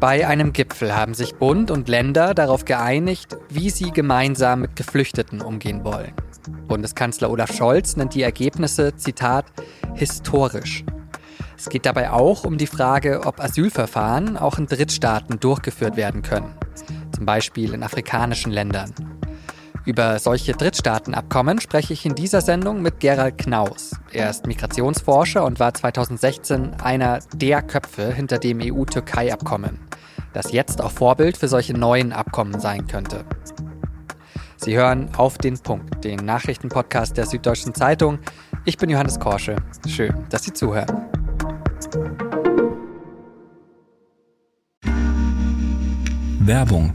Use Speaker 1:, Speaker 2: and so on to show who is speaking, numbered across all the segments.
Speaker 1: Bei einem Gipfel haben sich Bund und Länder darauf geeinigt, wie sie gemeinsam mit Geflüchteten umgehen wollen. Bundeskanzler Olaf Scholz nennt die Ergebnisse, Zitat, historisch. Es geht dabei auch um die Frage, ob Asylverfahren auch in Drittstaaten durchgeführt werden können, zum Beispiel in afrikanischen Ländern. Über solche Drittstaatenabkommen spreche ich in dieser Sendung mit Gerald Knaus. Er ist Migrationsforscher und war 2016 einer der Köpfe hinter dem EU-Türkei-Abkommen, das jetzt auch Vorbild für solche neuen Abkommen sein könnte. Sie hören auf den Punkt, den Nachrichtenpodcast der Süddeutschen Zeitung. Ich bin Johannes Korsche. Schön, dass Sie zuhören.
Speaker 2: Werbung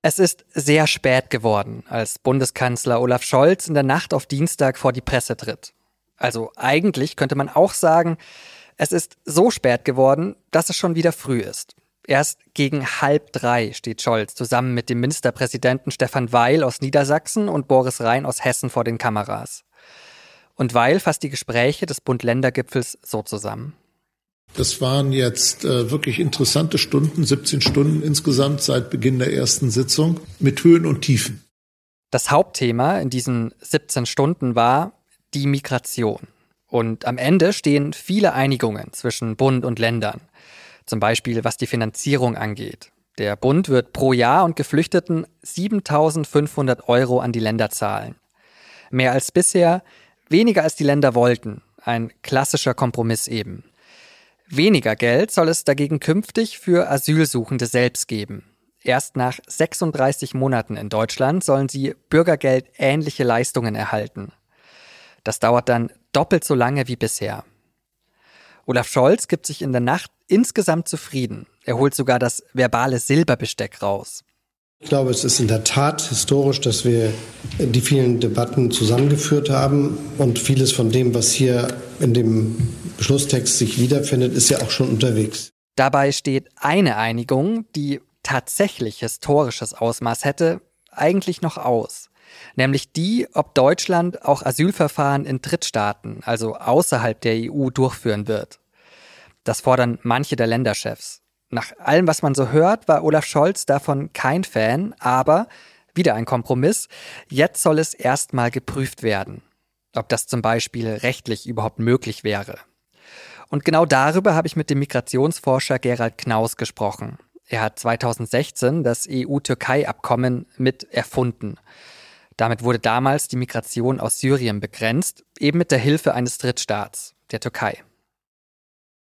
Speaker 1: Es ist sehr spät geworden, als Bundeskanzler Olaf Scholz in der Nacht auf Dienstag vor die Presse tritt. Also eigentlich könnte man auch sagen, es ist so spät geworden, dass es schon wieder früh ist. Erst gegen halb drei steht Scholz zusammen mit dem Ministerpräsidenten Stefan Weil aus Niedersachsen und Boris Rhein aus Hessen vor den Kameras. Und Weil fasst die Gespräche des Bund-Länder-Gipfels so zusammen.
Speaker 3: Das waren jetzt äh, wirklich interessante Stunden, 17 Stunden insgesamt seit Beginn der ersten Sitzung mit Höhen und Tiefen.
Speaker 1: Das Hauptthema in diesen 17 Stunden war die Migration. Und am Ende stehen viele Einigungen zwischen Bund und Ländern. Zum Beispiel was die Finanzierung angeht. Der Bund wird pro Jahr und Geflüchteten 7500 Euro an die Länder zahlen. Mehr als bisher, weniger als die Länder wollten. Ein klassischer Kompromiss eben. Weniger Geld soll es dagegen künftig für Asylsuchende selbst geben. Erst nach 36 Monaten in Deutschland sollen sie Bürgergeld ähnliche Leistungen erhalten. Das dauert dann doppelt so lange wie bisher. Olaf Scholz gibt sich in der Nacht insgesamt zufrieden. Er holt sogar das verbale Silberbesteck raus.
Speaker 4: Ich glaube, es ist in der Tat historisch, dass wir die vielen Debatten zusammengeführt haben und vieles von dem, was hier in dem Beschlusstext sich wiederfindet, ist ja auch schon unterwegs.
Speaker 1: Dabei steht eine Einigung, die tatsächlich historisches Ausmaß hätte, eigentlich noch aus. Nämlich die, ob Deutschland auch Asylverfahren in Drittstaaten, also außerhalb der EU, durchführen wird. Das fordern manche der Länderchefs. Nach allem, was man so hört, war Olaf Scholz davon kein Fan, aber wieder ein Kompromiss. Jetzt soll es erstmal geprüft werden, ob das zum Beispiel rechtlich überhaupt möglich wäre. Und genau darüber habe ich mit dem Migrationsforscher Gerald Knaus gesprochen. Er hat 2016 das EU-Türkei-Abkommen mit erfunden. Damit wurde damals die Migration aus Syrien begrenzt, eben mit der Hilfe eines Drittstaats, der Türkei.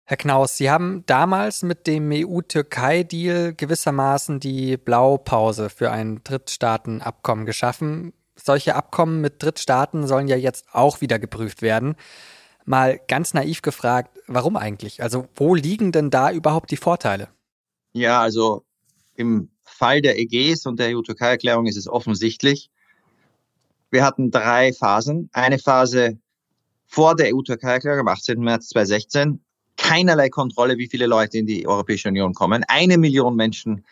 Speaker 1: Herr Knaus, Sie haben damals mit dem EU-Türkei-Deal gewissermaßen die Blaupause für ein Drittstaatenabkommen geschaffen. Solche Abkommen mit Drittstaaten sollen ja jetzt auch wieder geprüft werden. Mal ganz naiv gefragt, warum eigentlich? Also wo liegen denn da überhaupt die Vorteile?
Speaker 5: Ja, also im Fall der EGs und der EU-Türkei-Erklärung ist es offensichtlich. Wir hatten drei Phasen. Eine Phase vor der EU-Türkei-Erklärung am 18. März 2016 keinerlei Kontrolle, wie viele Leute in die Europäische Union kommen. Eine Million Menschen,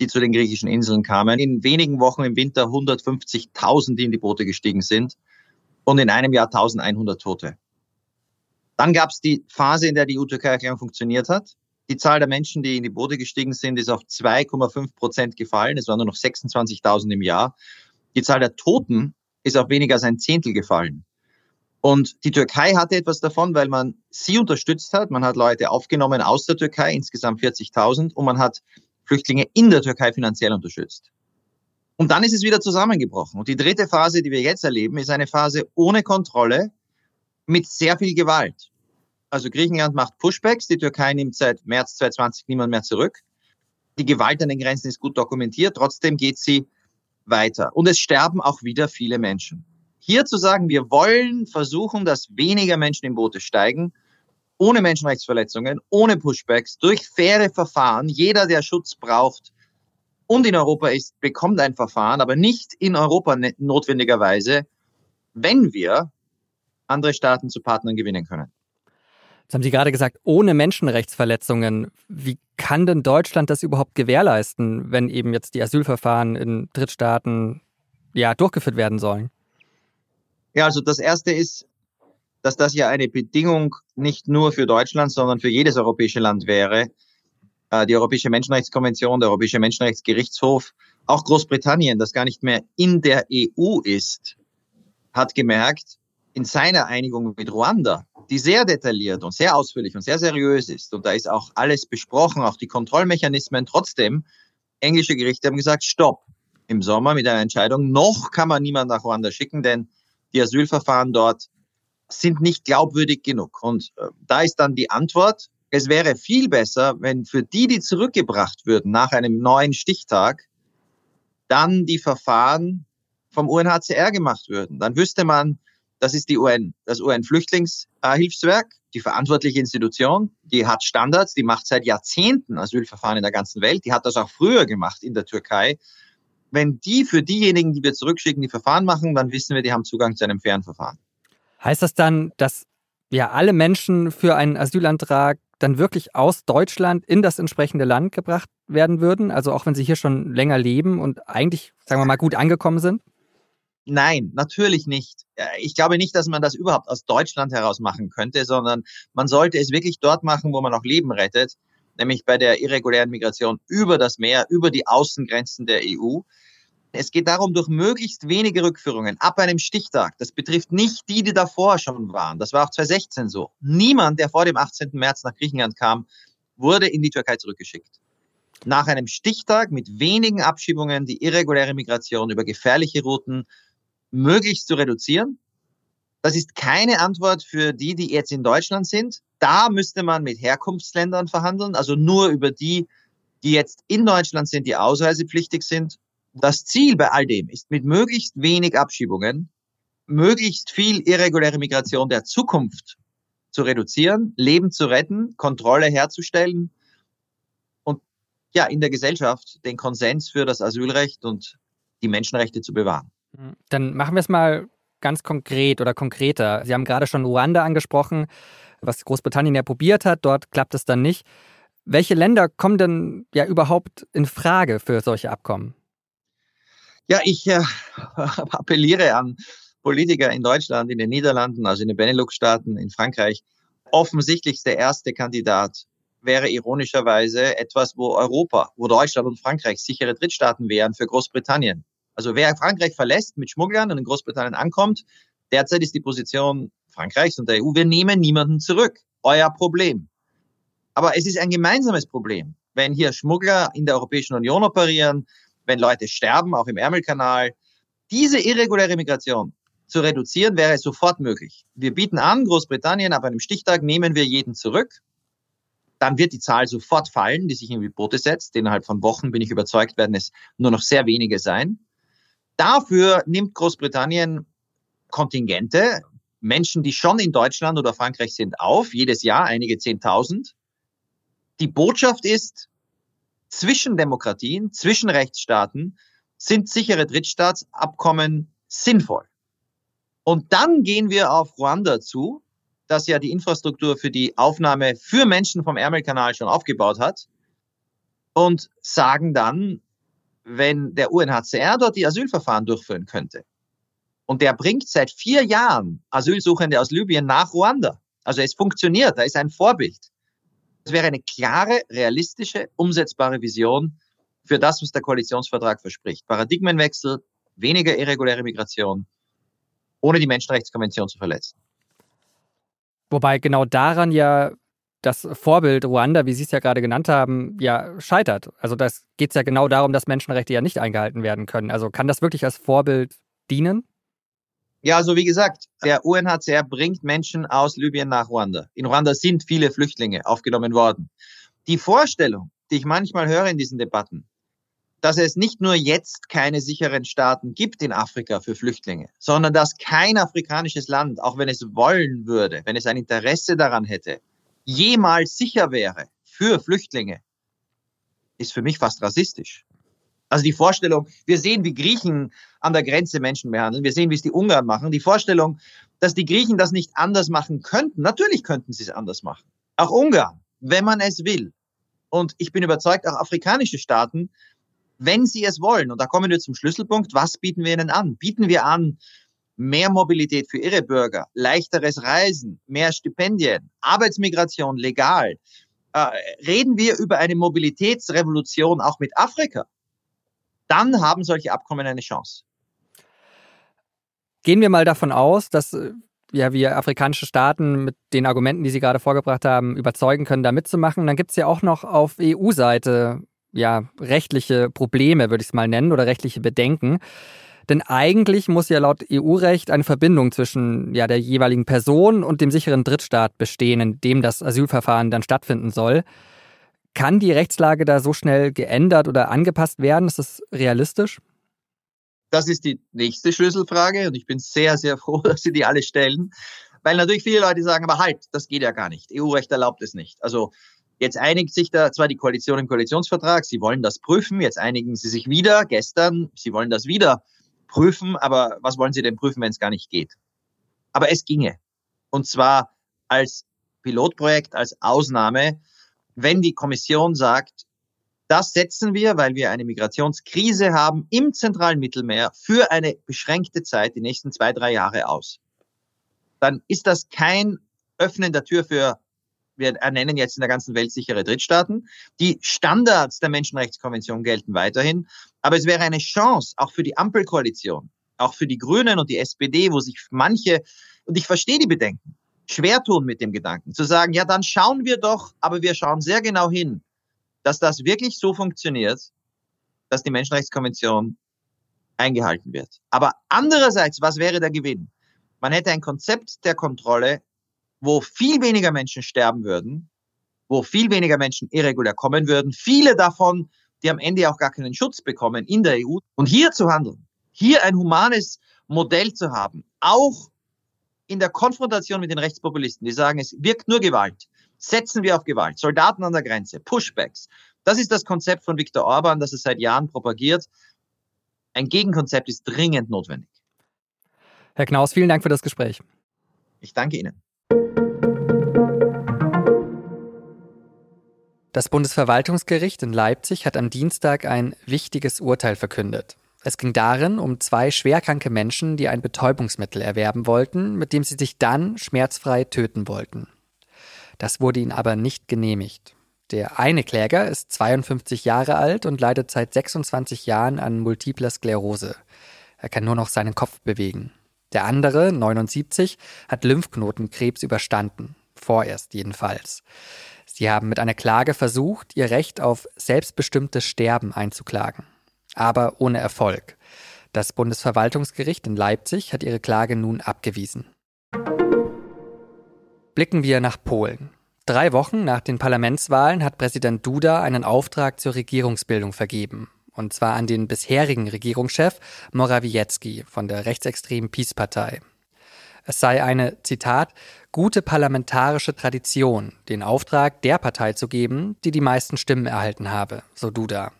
Speaker 5: die zu den griechischen Inseln kamen. In wenigen Wochen im Winter 150.000, die in die Boote gestiegen sind. Und in einem Jahr 1100 Tote. Dann gab es die Phase, in der die EU-Türkei-Erklärung funktioniert hat. Die Zahl der Menschen, die in die Boote gestiegen sind, ist auf 2,5 Prozent gefallen. Es waren nur noch 26.000 im Jahr. Die Zahl der Toten ist auf weniger als ein Zehntel gefallen. Und die Türkei hatte etwas davon, weil man sie unterstützt hat. Man hat Leute aufgenommen aus der Türkei, insgesamt 40.000, und man hat Flüchtlinge in der Türkei finanziell unterstützt. Und dann ist es wieder zusammengebrochen. Und die dritte Phase, die wir jetzt erleben, ist eine Phase ohne Kontrolle mit sehr viel Gewalt. Also Griechenland macht Pushbacks, die Türkei nimmt seit März 2020 niemand mehr zurück. Die Gewalt an den Grenzen ist gut dokumentiert, trotzdem geht sie weiter. Und es sterben auch wieder viele Menschen. Hier zu sagen, wir wollen versuchen, dass weniger Menschen in Boote steigen, ohne Menschenrechtsverletzungen, ohne Pushbacks, durch faire Verfahren. Jeder, der Schutz braucht und in Europa ist, bekommt ein Verfahren, aber nicht in Europa ne-, notwendigerweise, wenn wir andere Staaten zu Partnern gewinnen können.
Speaker 1: Jetzt haben Sie gerade gesagt, ohne Menschenrechtsverletzungen. Wie kann denn Deutschland das überhaupt gewährleisten, wenn eben jetzt die Asylverfahren in Drittstaaten ja durchgeführt werden sollen?
Speaker 5: Ja, also das erste ist, dass das ja eine Bedingung nicht nur für Deutschland, sondern für jedes europäische Land wäre. Äh, die Europäische Menschenrechtskonvention, der Europäische Menschenrechtsgerichtshof, auch Großbritannien, das gar nicht mehr in der EU ist, hat gemerkt, in seiner Einigung mit Ruanda, die sehr detailliert und sehr ausführlich und sehr seriös ist, und da ist auch alles besprochen, auch die Kontrollmechanismen, trotzdem, englische Gerichte haben gesagt, stopp, im Sommer mit einer Entscheidung, noch kann man niemand nach Ruanda schicken, denn die Asylverfahren dort sind nicht glaubwürdig genug. Und äh, da ist dann die Antwort, es wäre viel besser, wenn für die, die zurückgebracht würden nach einem neuen Stichtag, dann die Verfahren vom UNHCR gemacht würden. Dann wüsste man, das ist die UN, das UN-Flüchtlingshilfswerk, die verantwortliche Institution, die hat Standards, die macht seit Jahrzehnten Asylverfahren in der ganzen Welt, die hat das auch früher gemacht in der Türkei. Wenn die für diejenigen, die wir zurückschicken, die Verfahren machen, dann wissen wir, die haben Zugang zu einem fairen Verfahren.
Speaker 1: Heißt das dann, dass ja alle Menschen für einen Asylantrag dann wirklich aus Deutschland in das entsprechende Land gebracht werden würden? Also auch wenn sie hier schon länger leben und eigentlich, sagen wir mal, gut angekommen sind?
Speaker 5: Nein, natürlich nicht. Ich glaube nicht, dass man das überhaupt aus Deutschland heraus machen könnte, sondern man sollte es wirklich dort machen, wo man auch Leben rettet, nämlich bei der irregulären Migration über das Meer, über die Außengrenzen der EU. Es geht darum, durch möglichst wenige Rückführungen ab einem Stichtag. Das betrifft nicht die, die davor schon waren. Das war auch 2016 so. Niemand, der vor dem 18. März nach Griechenland kam, wurde in die Türkei zurückgeschickt. Nach einem Stichtag mit wenigen Abschiebungen die irreguläre Migration über gefährliche Routen möglichst zu reduzieren. Das ist keine Antwort für die, die jetzt in Deutschland sind. Da müsste man mit Herkunftsländern verhandeln, also nur über die, die jetzt in Deutschland sind, die ausreisepflichtig sind. Das Ziel bei all dem ist, mit möglichst wenig Abschiebungen, möglichst viel irreguläre Migration der Zukunft zu reduzieren, Leben zu retten, Kontrolle herzustellen und ja, in der Gesellschaft den Konsens für das Asylrecht und die Menschenrechte zu bewahren.
Speaker 1: Dann machen wir es mal ganz konkret oder konkreter. Sie haben gerade schon Ruanda angesprochen, was Großbritannien ja probiert hat. Dort klappt es dann nicht. Welche Länder kommen denn ja überhaupt in Frage für solche Abkommen?
Speaker 5: Ja, ich äh, appelliere an Politiker in Deutschland, in den Niederlanden, also in den Benelux-Staaten, in Frankreich. Offensichtlich der erste Kandidat wäre ironischerweise etwas, wo Europa, wo Deutschland und Frankreich sichere Drittstaaten wären für Großbritannien. Also wer Frankreich verlässt mit Schmugglern und in Großbritannien ankommt, derzeit ist die Position Frankreichs und der EU, wir nehmen niemanden zurück. Euer Problem. Aber es ist ein gemeinsames Problem. Wenn hier Schmuggler in der Europäischen Union operieren, wenn Leute sterben, auch im Ärmelkanal, diese irreguläre Migration zu reduzieren, wäre sofort möglich. Wir bieten an, Großbritannien, ab einem Stichtag nehmen wir jeden zurück. Dann wird die Zahl sofort fallen, die sich in die Boote setzt. Innerhalb von Wochen bin ich überzeugt, werden es nur noch sehr wenige sein. Dafür nimmt Großbritannien Kontingente, Menschen, die schon in Deutschland oder Frankreich sind, auf, jedes Jahr einige Zehntausend. Die Botschaft ist, zwischen Demokratien, zwischen Rechtsstaaten sind sichere Drittstaatsabkommen sinnvoll. Und dann gehen wir auf Ruanda zu, das ja die Infrastruktur für die Aufnahme für Menschen vom Ärmelkanal schon aufgebaut hat und sagen dann, wenn der UNHCR dort die Asylverfahren durchführen könnte. Und der bringt seit vier Jahren Asylsuchende aus Libyen nach Ruanda. Also es funktioniert, da ist ein Vorbild. Das wäre eine klare, realistische, umsetzbare Vision für das, was der Koalitionsvertrag verspricht. Paradigmenwechsel, weniger irreguläre Migration, ohne die Menschenrechtskonvention zu verletzen.
Speaker 1: Wobei genau daran ja das Vorbild Ruanda, wie Sie es ja gerade genannt haben, ja scheitert. Also das geht es ja genau darum, dass Menschenrechte ja nicht eingehalten werden können. Also kann das wirklich als Vorbild dienen?
Speaker 5: Ja, also wie gesagt, der UNHCR bringt Menschen aus Libyen nach Ruanda. In Ruanda sind viele Flüchtlinge aufgenommen worden. Die Vorstellung, die ich manchmal höre in diesen Debatten, dass es nicht nur jetzt keine sicheren Staaten gibt in Afrika für Flüchtlinge, sondern dass kein afrikanisches Land, auch wenn es wollen würde, wenn es ein Interesse daran hätte, jemals sicher wäre für Flüchtlinge, ist für mich fast rassistisch. Also die Vorstellung, wir sehen, wie Griechen an der Grenze Menschen behandeln, wir sehen, wie es die Ungarn machen. Die Vorstellung, dass die Griechen das nicht anders machen könnten, natürlich könnten sie es anders machen. Auch Ungarn, wenn man es will. Und ich bin überzeugt, auch afrikanische Staaten, wenn sie es wollen. Und da kommen wir zum Schlüsselpunkt. Was bieten wir ihnen an? Bieten wir an mehr Mobilität für ihre Bürger, leichteres Reisen, mehr Stipendien, Arbeitsmigration legal. Äh, reden wir über eine Mobilitätsrevolution auch mit Afrika? Dann haben solche Abkommen eine Chance.
Speaker 1: Gehen wir mal davon aus, dass äh, ja, wir afrikanische Staaten mit den Argumenten, die Sie gerade vorgebracht haben, überzeugen können, da mitzumachen. Dann gibt es ja auch noch auf EU-Seite ja rechtliche Probleme, würde ich es mal nennen, oder rechtliche Bedenken. Denn eigentlich muss ja laut EU-Recht eine Verbindung zwischen ja, der jeweiligen Person und dem sicheren Drittstaat bestehen, in dem das Asylverfahren dann stattfinden soll. Kann die Rechtslage da so schnell geändert oder angepasst werden? Ist das realistisch?
Speaker 5: Das ist die nächste Schlüsselfrage und ich bin sehr, sehr froh, dass Sie die alle stellen, weil natürlich viele Leute sagen, aber halt, das geht ja gar nicht. EU-Recht erlaubt es nicht. Also jetzt einigt sich da zwar die Koalition im Koalitionsvertrag, sie wollen das prüfen, jetzt einigen sie sich wieder, gestern, sie wollen das wieder prüfen, aber was wollen sie denn prüfen, wenn es gar nicht geht? Aber es ginge. Und zwar als Pilotprojekt, als Ausnahme, wenn die Kommission sagt, das setzen wir, weil wir eine Migrationskrise haben im zentralen Mittelmeer für eine beschränkte Zeit, die nächsten zwei, drei Jahre aus. Dann ist das kein Öffnen der Tür für, wir ernennen jetzt in der ganzen Welt sichere Drittstaaten. Die Standards der Menschenrechtskonvention gelten weiterhin. Aber es wäre eine Chance, auch für die Ampelkoalition, auch für die Grünen und die SPD, wo sich manche, und ich verstehe die Bedenken, schwer tun mit dem Gedanken, zu sagen, ja, dann schauen wir doch, aber wir schauen sehr genau hin, dass das wirklich so funktioniert, dass die Menschenrechtskonvention eingehalten wird. Aber andererseits, was wäre der Gewinn? Man hätte ein Konzept der Kontrolle, wo viel weniger Menschen sterben würden, wo viel weniger Menschen irregulär kommen würden, viele davon, die am Ende auch gar keinen Schutz bekommen in der EU. Und hier zu handeln, hier ein humanes Modell zu haben, auch in der Konfrontation mit den Rechtspopulisten, die sagen, es wirkt nur Gewalt, setzen wir auf Gewalt, Soldaten an der Grenze, Pushbacks. Das ist das Konzept von Viktor Orban, das es seit Jahren propagiert. Ein Gegenkonzept ist dringend notwendig.
Speaker 1: Herr Knaus, vielen Dank für das Gespräch.
Speaker 5: Ich danke Ihnen.
Speaker 1: Das Bundesverwaltungsgericht in Leipzig hat am Dienstag ein wichtiges Urteil verkündet. Es ging darin um zwei schwerkranke Menschen, die ein Betäubungsmittel erwerben wollten, mit dem sie sich dann schmerzfrei töten wollten. Das wurde ihnen aber nicht genehmigt. Der eine Kläger ist 52 Jahre alt und leidet seit 26 Jahren an multipler Sklerose. Er kann nur noch seinen Kopf bewegen. Der andere, 79, hat Lymphknotenkrebs überstanden. Vorerst jedenfalls. Sie haben mit einer Klage versucht, ihr Recht auf selbstbestimmtes Sterben einzuklagen. Aber ohne Erfolg. Das Bundesverwaltungsgericht in Leipzig hat ihre Klage nun abgewiesen. Blicken wir nach Polen. Drei Wochen nach den Parlamentswahlen hat Präsident Duda einen Auftrag zur Regierungsbildung vergeben. Und zwar an den bisherigen Regierungschef Morawiecki von der rechtsextremen Peace-Partei. Es sei eine, Zitat, gute parlamentarische Tradition, den Auftrag der Partei zu geben, die die meisten Stimmen erhalten habe, so Duda.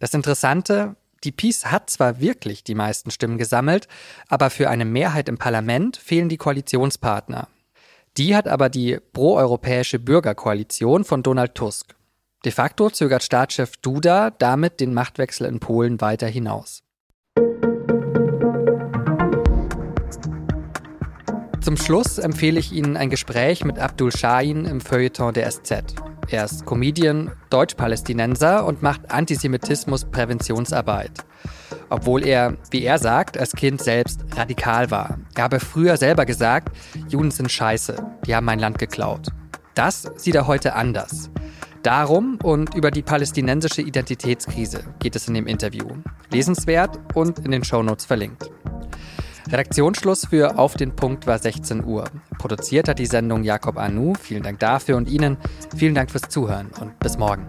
Speaker 1: Das Interessante, die Peace hat zwar wirklich die meisten Stimmen gesammelt, aber für eine Mehrheit im Parlament fehlen die Koalitionspartner. Die hat aber die proeuropäische Bürgerkoalition von Donald Tusk. De facto zögert Staatschef Duda damit den Machtwechsel in Polen weiter hinaus. Zum Schluss empfehle ich Ihnen ein Gespräch mit Abdul Shahin im Feuilleton der SZ. Er ist Comedian, Deutsch-Palästinenser und macht Antisemitismus-Präventionsarbeit obwohl er, wie er sagt, als Kind selbst radikal war. Er habe früher selber gesagt, Juden sind scheiße, die haben mein Land geklaut. Das sieht er heute anders. Darum und über die palästinensische Identitätskrise geht es in dem Interview. Lesenswert und in den Shownotes verlinkt. Redaktionsschluss für Auf den Punkt war 16 Uhr. Produziert hat die Sendung Jakob Anu. Vielen Dank dafür und Ihnen. Vielen Dank fürs Zuhören und bis morgen.